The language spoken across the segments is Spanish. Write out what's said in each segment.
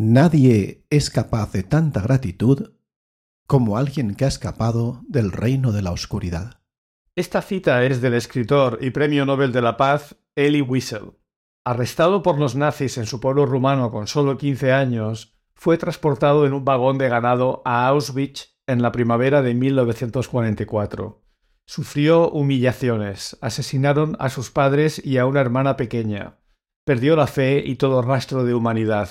Nadie es capaz de tanta gratitud como alguien que ha escapado del reino de la oscuridad. Esta cita es del escritor y premio Nobel de la Paz Elie Wiesel. Arrestado por los nazis en su pueblo rumano con solo 15 años, fue transportado en un vagón de ganado a Auschwitz en la primavera de 1944. Sufrió humillaciones, asesinaron a sus padres y a una hermana pequeña, perdió la fe y todo rastro de humanidad.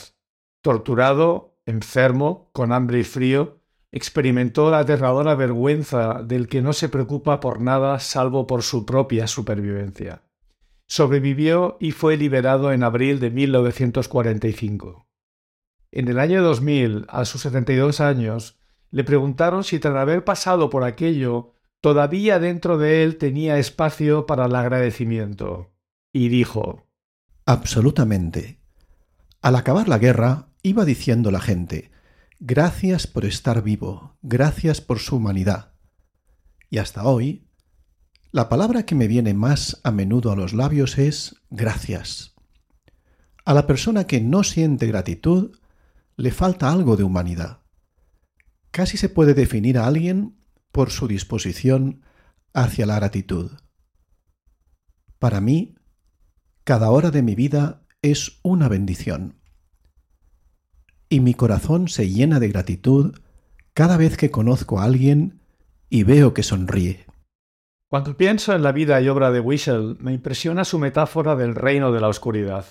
Torturado, enfermo, con hambre y frío, experimentó la aterradora vergüenza del que no se preocupa por nada salvo por su propia supervivencia. Sobrevivió y fue liberado en abril de 1945. En el año 2000, a sus 72 años, le preguntaron si tras haber pasado por aquello, todavía dentro de él tenía espacio para el agradecimiento. Y dijo Absolutamente. Al acabar la guerra, iba diciendo la gente Gracias por estar vivo, gracias por su humanidad. Y hasta hoy, la palabra que me viene más a menudo a los labios es gracias. A la persona que no siente gratitud le falta algo de humanidad. Casi se puede definir a alguien por su disposición hacia la gratitud. Para mí, cada hora de mi vida es una bendición y mi corazón se llena de gratitud cada vez que conozco a alguien y veo que sonríe. Cuando pienso en la vida y obra de Wiesel, me impresiona su metáfora del reino de la oscuridad.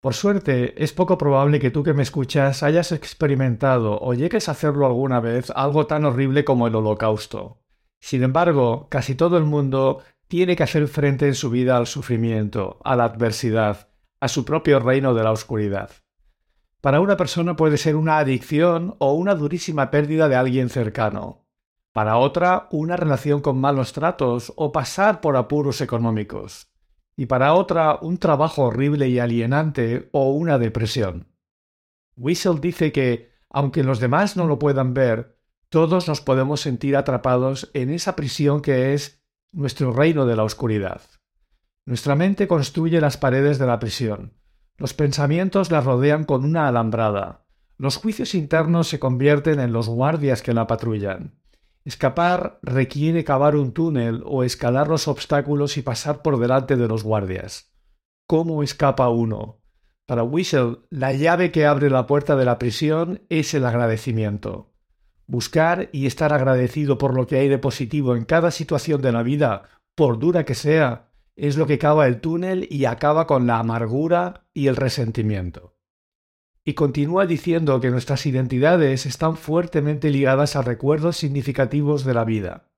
Por suerte, es poco probable que tú que me escuchas hayas experimentado o llegues a hacerlo alguna vez algo tan horrible como el holocausto. Sin embargo, casi todo el mundo tiene que hacer frente en su vida al sufrimiento, a la adversidad, a su propio reino de la oscuridad. Para una persona puede ser una adicción o una durísima pérdida de alguien cercano. Para otra, una relación con malos tratos o pasar por apuros económicos. Y para otra, un trabajo horrible y alienante o una depresión. Whistle dice que, aunque los demás no lo puedan ver, todos nos podemos sentir atrapados en esa prisión que es nuestro reino de la oscuridad. Nuestra mente construye las paredes de la prisión, los pensamientos la rodean con una alambrada. Los juicios internos se convierten en los guardias que la patrullan. Escapar requiere cavar un túnel o escalar los obstáculos y pasar por delante de los guardias. ¿Cómo escapa uno? Para Whistle, la llave que abre la puerta de la prisión es el agradecimiento. Buscar y estar agradecido por lo que hay de positivo en cada situación de la vida, por dura que sea, es lo que cava el túnel y acaba con la amargura y el resentimiento. Y continúa diciendo que nuestras identidades están fuertemente ligadas a recuerdos significativos de la vida.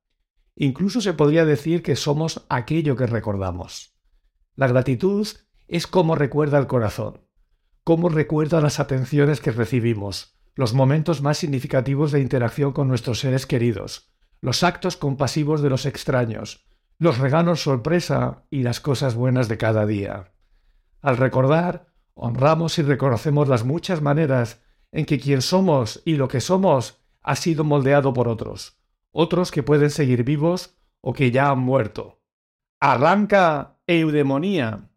Incluso se podría decir que somos aquello que recordamos. La gratitud es como recuerda el corazón, cómo recuerda las atenciones que recibimos, los momentos más significativos de interacción con nuestros seres queridos, los actos compasivos de los extraños, los regalos sorpresa y las cosas buenas de cada día. Al recordar, honramos y reconocemos las muchas maneras en que quien somos y lo que somos ha sido moldeado por otros, otros que pueden seguir vivos o que ya han muerto. Arranca eudemonía.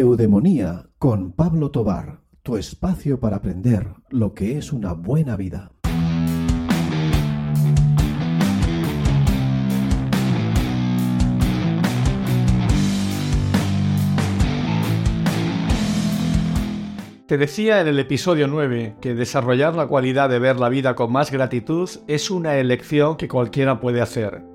Eudemonía con Pablo Tobar, tu espacio para aprender lo que es una buena vida. Te decía en el episodio 9 que desarrollar la cualidad de ver la vida con más gratitud es una elección que cualquiera puede hacer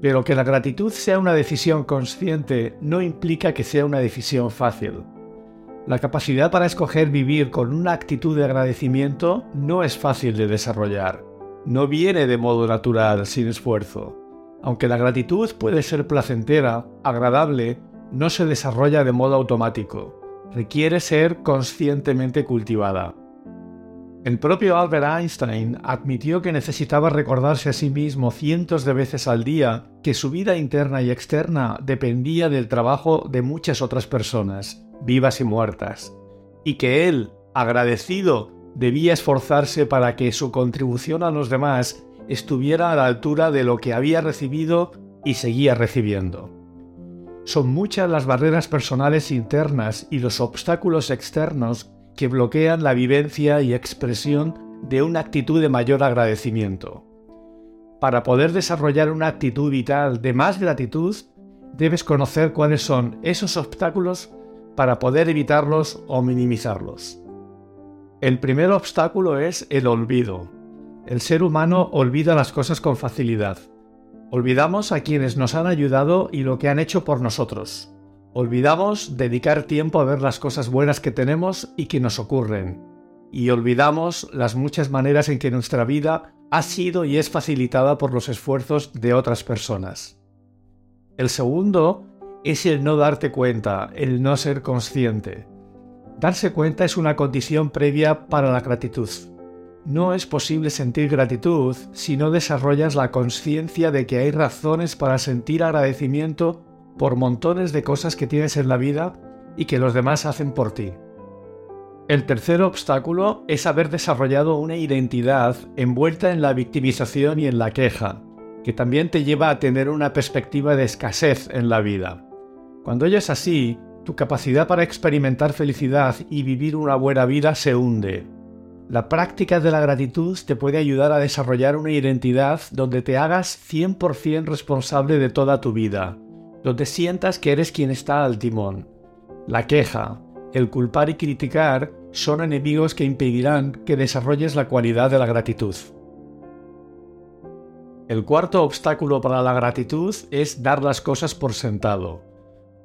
pero que la gratitud sea una decisión consciente no implica que sea una decisión fácil. La capacidad para escoger vivir con una actitud de agradecimiento no es fácil de desarrollar. No viene de modo natural, sin esfuerzo. Aunque la gratitud puede ser placentera, agradable, no se desarrolla de modo automático. Requiere ser conscientemente cultivada. El propio Albert Einstein admitió que necesitaba recordarse a sí mismo cientos de veces al día que su vida interna y externa dependía del trabajo de muchas otras personas, vivas y muertas, y que él, agradecido, debía esforzarse para que su contribución a los demás estuviera a la altura de lo que había recibido y seguía recibiendo. Son muchas las barreras personales internas y los obstáculos externos que bloquean la vivencia y expresión de una actitud de mayor agradecimiento. Para poder desarrollar una actitud vital de más gratitud, debes conocer cuáles son esos obstáculos para poder evitarlos o minimizarlos. El primer obstáculo es el olvido. El ser humano olvida las cosas con facilidad. Olvidamos a quienes nos han ayudado y lo que han hecho por nosotros. Olvidamos dedicar tiempo a ver las cosas buenas que tenemos y que nos ocurren. Y olvidamos las muchas maneras en que nuestra vida ha sido y es facilitada por los esfuerzos de otras personas. El segundo es el no darte cuenta, el no ser consciente. Darse cuenta es una condición previa para la gratitud. No es posible sentir gratitud si no desarrollas la conciencia de que hay razones para sentir agradecimiento por montones de cosas que tienes en la vida y que los demás hacen por ti. El tercer obstáculo es haber desarrollado una identidad envuelta en la victimización y en la queja, que también te lleva a tener una perspectiva de escasez en la vida. Cuando ello es así, tu capacidad para experimentar felicidad y vivir una buena vida se hunde. La práctica de la gratitud te puede ayudar a desarrollar una identidad donde te hagas 100% responsable de toda tu vida, donde sientas que eres quien está al timón. La queja, el culpar y criticar son enemigos que impedirán que desarrolles la cualidad de la gratitud. El cuarto obstáculo para la gratitud es dar las cosas por sentado.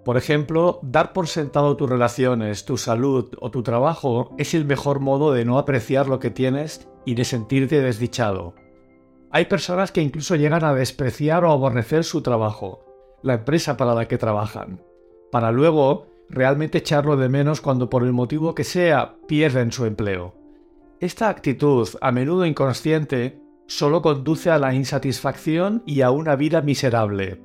Por ejemplo, dar por sentado tus relaciones, tu salud o tu trabajo es el mejor modo de no apreciar lo que tienes y de sentirte desdichado. Hay personas que incluso llegan a despreciar o aborrecer su trabajo, la empresa para la que trabajan, para luego realmente echarlo de menos cuando por el motivo que sea pierden su empleo. Esta actitud, a menudo inconsciente, solo conduce a la insatisfacción y a una vida miserable.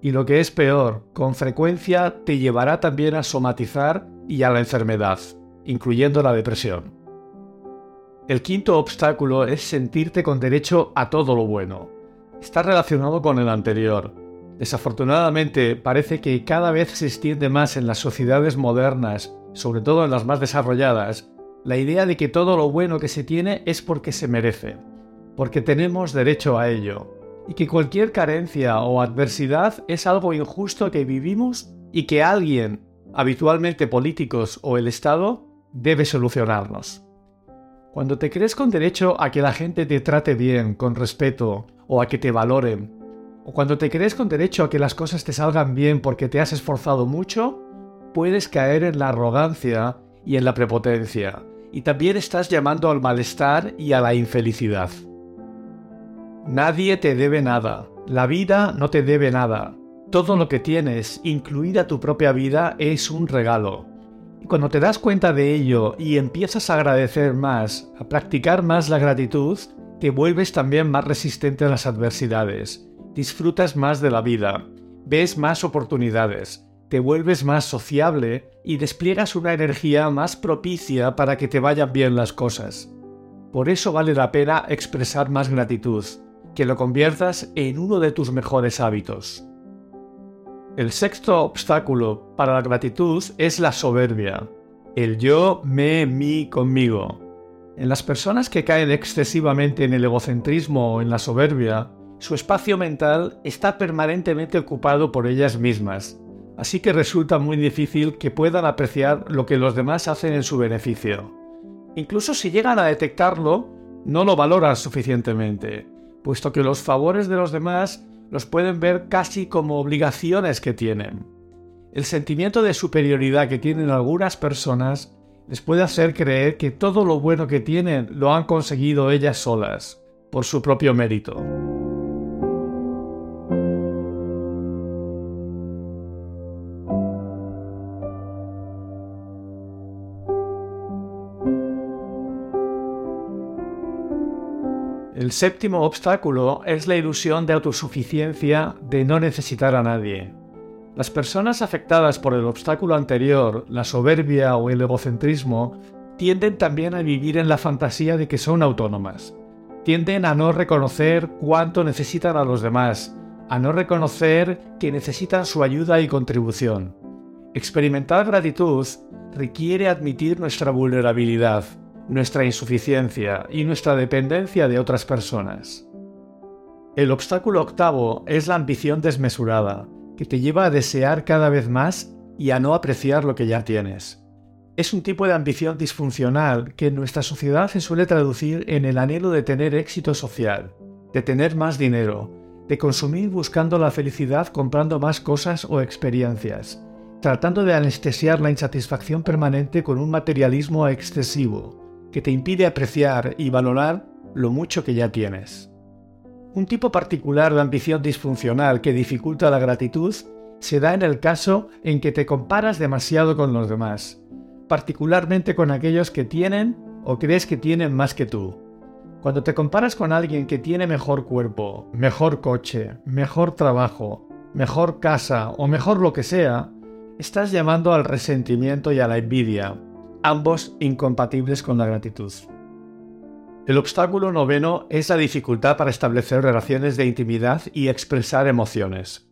Y lo que es peor, con frecuencia te llevará también a somatizar y a la enfermedad, incluyendo la depresión. El quinto obstáculo es sentirte con derecho a todo lo bueno. Está relacionado con el anterior. Desafortunadamente, parece que cada vez se extiende más en las sociedades modernas, sobre todo en las más desarrolladas, la idea de que todo lo bueno que se tiene es porque se merece, porque tenemos derecho a ello, y que cualquier carencia o adversidad es algo injusto que vivimos y que alguien, habitualmente políticos o el Estado, debe solucionarnos. Cuando te crees con derecho a que la gente te trate bien, con respeto, o a que te valoren, o cuando te crees con derecho a que las cosas te salgan bien porque te has esforzado mucho, puedes caer en la arrogancia y en la prepotencia, y también estás llamando al malestar y a la infelicidad. Nadie te debe nada. La vida no te debe nada. Todo lo que tienes, incluida tu propia vida, es un regalo. Y cuando te das cuenta de ello y empiezas a agradecer más, a practicar más la gratitud, te vuelves también más resistente a las adversidades, disfrutas más de la vida, ves más oportunidades, te vuelves más sociable y despliegas una energía más propicia para que te vayan bien las cosas. Por eso vale la pena expresar más gratitud, que lo conviertas en uno de tus mejores hábitos. El sexto obstáculo para la gratitud es la soberbia, el yo, me, mi, conmigo. En las personas que caen excesivamente en el egocentrismo o en la soberbia, su espacio mental está permanentemente ocupado por ellas mismas, así que resulta muy difícil que puedan apreciar lo que los demás hacen en su beneficio. Incluso si llegan a detectarlo, no lo valoran suficientemente, puesto que los favores de los demás los pueden ver casi como obligaciones que tienen. El sentimiento de superioridad que tienen algunas personas les puede hacer creer que todo lo bueno que tienen lo han conseguido ellas solas, por su propio mérito. El séptimo obstáculo es la ilusión de autosuficiencia de no necesitar a nadie. Las personas afectadas por el obstáculo anterior, la soberbia o el egocentrismo, tienden también a vivir en la fantasía de que son autónomas. tienden a no reconocer cuánto necesitan a los demás, a no reconocer que necesitan su ayuda y contribución. Experimentar gratitud requiere admitir nuestra vulnerabilidad, nuestra insuficiencia y nuestra dependencia de otras personas. El obstáculo octavo es la ambición desmesurada, que te lleva a desear cada vez más y a no apreciar lo que ya tienes. Es un tipo de ambición disfuncional que en nuestra sociedad se suele traducir en el anhelo de tener éxito social, de tener más dinero, de consumir buscando la felicidad comprando más cosas o experiencias, tratando de anestesiar la insatisfacción permanente con un materialismo excesivo, que te impide apreciar y valorar lo mucho que ya tienes. Un tipo particular de ambición disfuncional que dificulta la gratitud se da en el caso en que te comparas demasiado con los demás, particularmente con aquellos que tienen o crees que tienen más que tú. Cuando te comparas con alguien que tiene mejor cuerpo, mejor coche, mejor trabajo, mejor casa o mejor lo que sea, estás llamando al resentimiento y a la envidia, ambos incompatibles con la gratitud. El obstáculo noveno es la dificultad para establecer relaciones de intimidad y expresar emociones.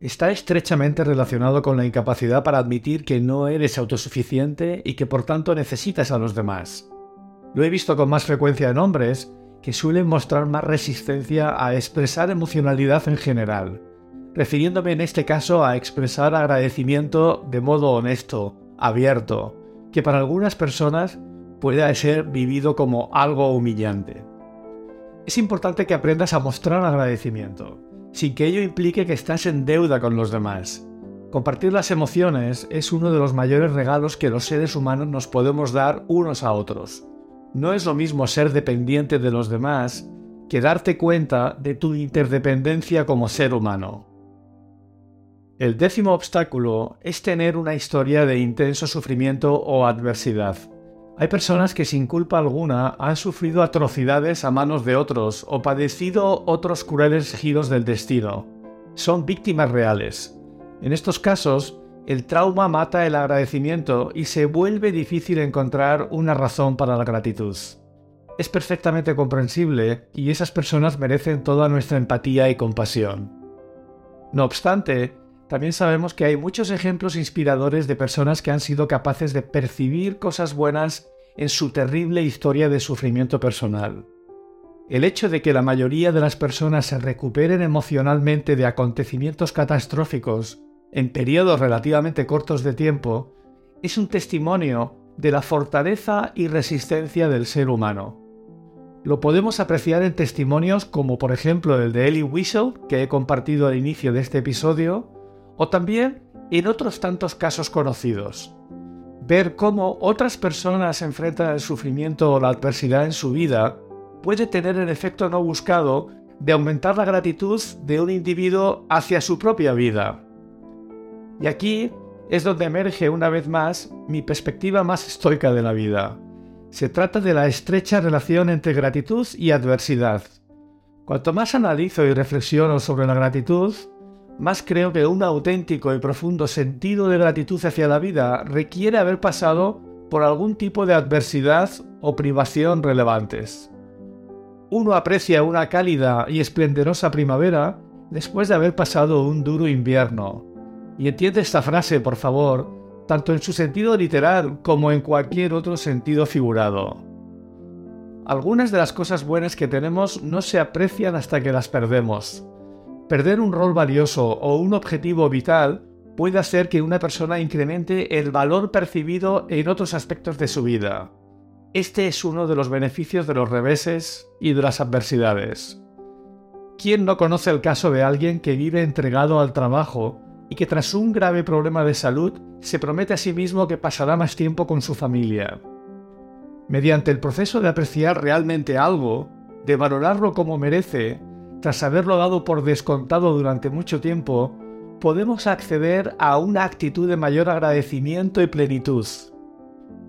Está estrechamente relacionado con la incapacidad para admitir que no eres autosuficiente y que por tanto necesitas a los demás. Lo he visto con más frecuencia en hombres que suelen mostrar más resistencia a expresar emocionalidad en general, refiriéndome en este caso a expresar agradecimiento de modo honesto, abierto, que para algunas personas puede ser vivido como algo humillante. Es importante que aprendas a mostrar agradecimiento, sin que ello implique que estás en deuda con los demás. Compartir las emociones es uno de los mayores regalos que los seres humanos nos podemos dar unos a otros. No es lo mismo ser dependiente de los demás que darte cuenta de tu interdependencia como ser humano. El décimo obstáculo es tener una historia de intenso sufrimiento o adversidad. Hay personas que sin culpa alguna han sufrido atrocidades a manos de otros o padecido otros crueles giros del destino. Son víctimas reales. En estos casos, el trauma mata el agradecimiento y se vuelve difícil encontrar una razón para la gratitud. Es perfectamente comprensible y esas personas merecen toda nuestra empatía y compasión. No obstante, también sabemos que hay muchos ejemplos inspiradores de personas que han sido capaces de percibir cosas buenas en su terrible historia de sufrimiento personal. El hecho de que la mayoría de las personas se recuperen emocionalmente de acontecimientos catastróficos en periodos relativamente cortos de tiempo es un testimonio de la fortaleza y resistencia del ser humano. Lo podemos apreciar en testimonios como por ejemplo el de Ellie Wiesel, que he compartido al inicio de este episodio, o también en otros tantos casos conocidos. Ver cómo otras personas enfrentan el sufrimiento o la adversidad en su vida puede tener el efecto no buscado de aumentar la gratitud de un individuo hacia su propia vida. Y aquí es donde emerge una vez más mi perspectiva más estoica de la vida. Se trata de la estrecha relación entre gratitud y adversidad. Cuanto más analizo y reflexiono sobre la gratitud, más creo que un auténtico y profundo sentido de gratitud hacia la vida requiere haber pasado por algún tipo de adversidad o privación relevantes. Uno aprecia una cálida y esplendorosa primavera después de haber pasado un duro invierno. Y entiende esta frase, por favor, tanto en su sentido literal como en cualquier otro sentido figurado. Algunas de las cosas buenas que tenemos no se aprecian hasta que las perdemos. Perder un rol valioso o un objetivo vital puede hacer que una persona incremente el valor percibido en otros aspectos de su vida. Este es uno de los beneficios de los reveses y de las adversidades. ¿Quién no conoce el caso de alguien que vive entregado al trabajo y que tras un grave problema de salud se promete a sí mismo que pasará más tiempo con su familia? Mediante el proceso de apreciar realmente algo, de valorarlo como merece tras haberlo dado por descontado durante mucho tiempo, podemos acceder a una actitud de mayor agradecimiento y plenitud.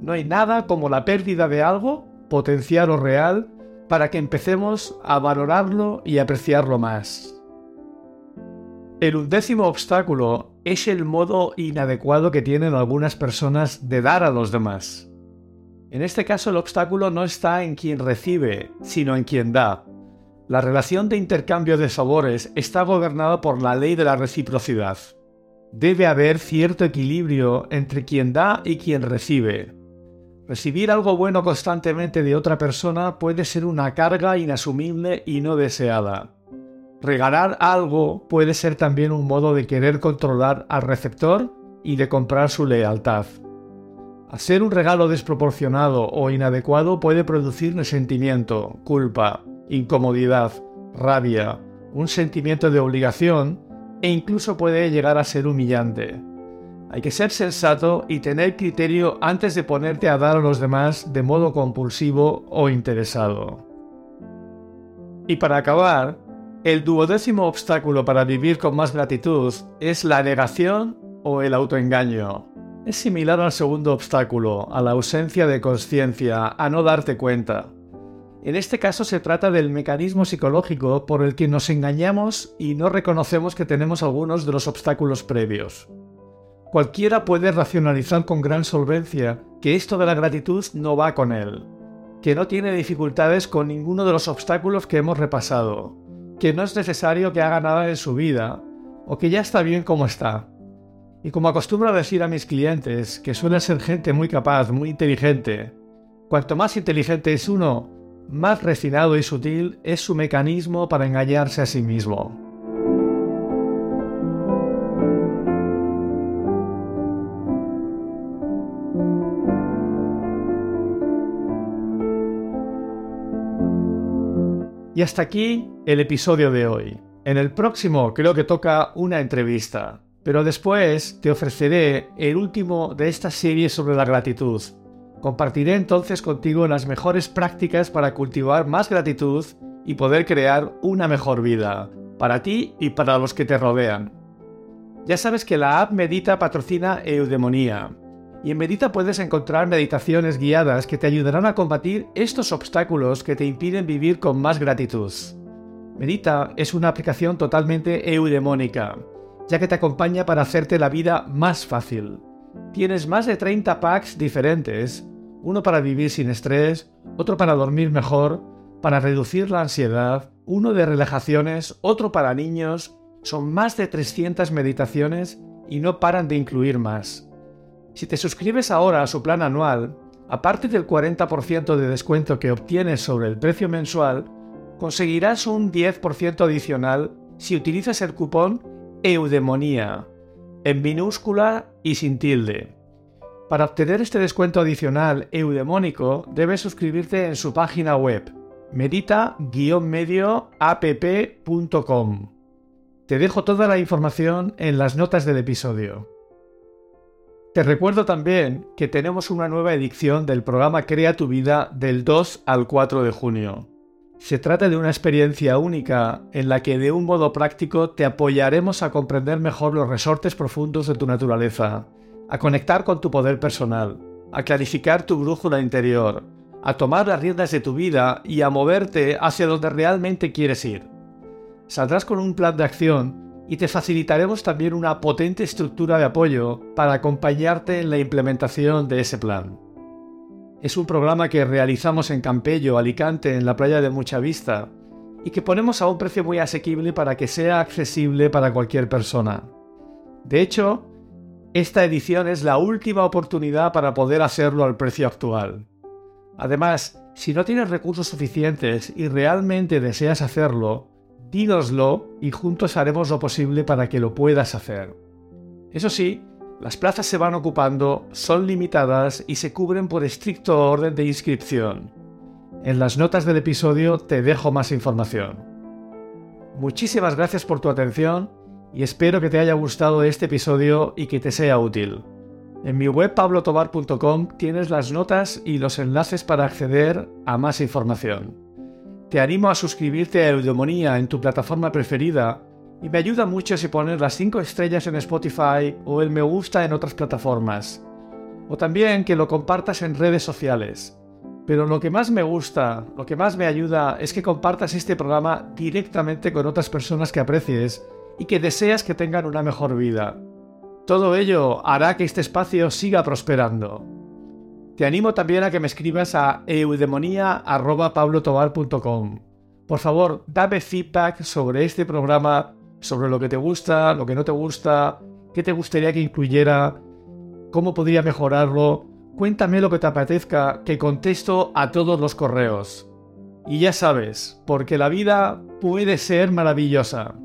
No hay nada como la pérdida de algo, potencial o real, para que empecemos a valorarlo y apreciarlo más. El undécimo obstáculo es el modo inadecuado que tienen algunas personas de dar a los demás. En este caso el obstáculo no está en quien recibe, sino en quien da. La relación de intercambio de sabores está gobernada por la ley de la reciprocidad. Debe haber cierto equilibrio entre quien da y quien recibe. Recibir algo bueno constantemente de otra persona puede ser una carga inasumible y no deseada. Regalar algo puede ser también un modo de querer controlar al receptor y de comprar su lealtad. Hacer un regalo desproporcionado o inadecuado puede producir resentimiento, culpa, incomodidad, rabia, un sentimiento de obligación e incluso puede llegar a ser humillante. Hay que ser sensato y tener criterio antes de ponerte a dar a los demás de modo compulsivo o interesado. Y para acabar, el duodécimo obstáculo para vivir con más gratitud es la negación o el autoengaño. Es similar al segundo obstáculo, a la ausencia de conciencia, a no darte cuenta. En este caso se trata del mecanismo psicológico por el que nos engañamos y no reconocemos que tenemos algunos de los obstáculos previos. Cualquiera puede racionalizar con gran solvencia que esto de la gratitud no va con él, que no tiene dificultades con ninguno de los obstáculos que hemos repasado, que no es necesario que haga nada en su vida, o que ya está bien como está. Y como acostumbro a decir a mis clientes, que suelen ser gente muy capaz, muy inteligente, cuanto más inteligente es uno, más refinado y sutil es su mecanismo para engañarse a sí mismo. Y hasta aquí el episodio de hoy. En el próximo creo que toca una entrevista, pero después te ofreceré el último de esta serie sobre la gratitud. Compartiré entonces contigo las mejores prácticas para cultivar más gratitud y poder crear una mejor vida, para ti y para los que te rodean. Ya sabes que la app Medita patrocina Eudemonía, y en Medita puedes encontrar meditaciones guiadas que te ayudarán a combatir estos obstáculos que te impiden vivir con más gratitud. Medita es una aplicación totalmente eudemónica, ya que te acompaña para hacerte la vida más fácil. Tienes más de 30 packs diferentes, uno para vivir sin estrés, otro para dormir mejor, para reducir la ansiedad, uno de relajaciones, otro para niños, son más de 300 meditaciones y no paran de incluir más. Si te suscribes ahora a su plan anual, aparte del 40% de descuento que obtienes sobre el precio mensual, conseguirás un 10% adicional si utilizas el cupón EUDEMONIA, en minúscula y sin tilde. Para obtener este descuento adicional eudemónico, debes suscribirte en su página web, medita-medioapp.com. Te dejo toda la información en las notas del episodio. Te recuerdo también que tenemos una nueva edición del programa Crea tu vida del 2 al 4 de junio. Se trata de una experiencia única en la que de un modo práctico te apoyaremos a comprender mejor los resortes profundos de tu naturaleza, a conectar con tu poder personal, a clarificar tu brújula interior, a tomar las riendas de tu vida y a moverte hacia donde realmente quieres ir. Saldrás con un plan de acción y te facilitaremos también una potente estructura de apoyo para acompañarte en la implementación de ese plan. Es un programa que realizamos en Campello, Alicante, en la playa de Mucha Vista, y que ponemos a un precio muy asequible para que sea accesible para cualquier persona. De hecho, esta edición es la última oportunidad para poder hacerlo al precio actual. Además, si no tienes recursos suficientes y realmente deseas hacerlo, dínoslo y juntos haremos lo posible para que lo puedas hacer. Eso sí, las plazas se van ocupando, son limitadas y se cubren por estricto orden de inscripción. En las notas del episodio te dejo más información. Muchísimas gracias por tu atención y espero que te haya gustado este episodio y que te sea útil. En mi web pablotobar.com tienes las notas y los enlaces para acceder a más información. Te animo a suscribirte a Eudemonía en tu plataforma preferida y me ayuda mucho si pones las 5 estrellas en Spotify o el me gusta en otras plataformas. O también que lo compartas en redes sociales. Pero lo que más me gusta, lo que más me ayuda es que compartas este programa directamente con otras personas que aprecies y que deseas que tengan una mejor vida. Todo ello hará que este espacio siga prosperando. Te animo también a que me escribas a eudemonía.pablotobar.com. Por favor, dame feedback sobre este programa, sobre lo que te gusta, lo que no te gusta, qué te gustaría que incluyera, cómo podría mejorarlo. Cuéntame lo que te apetezca, que contesto a todos los correos. Y ya sabes, porque la vida puede ser maravillosa.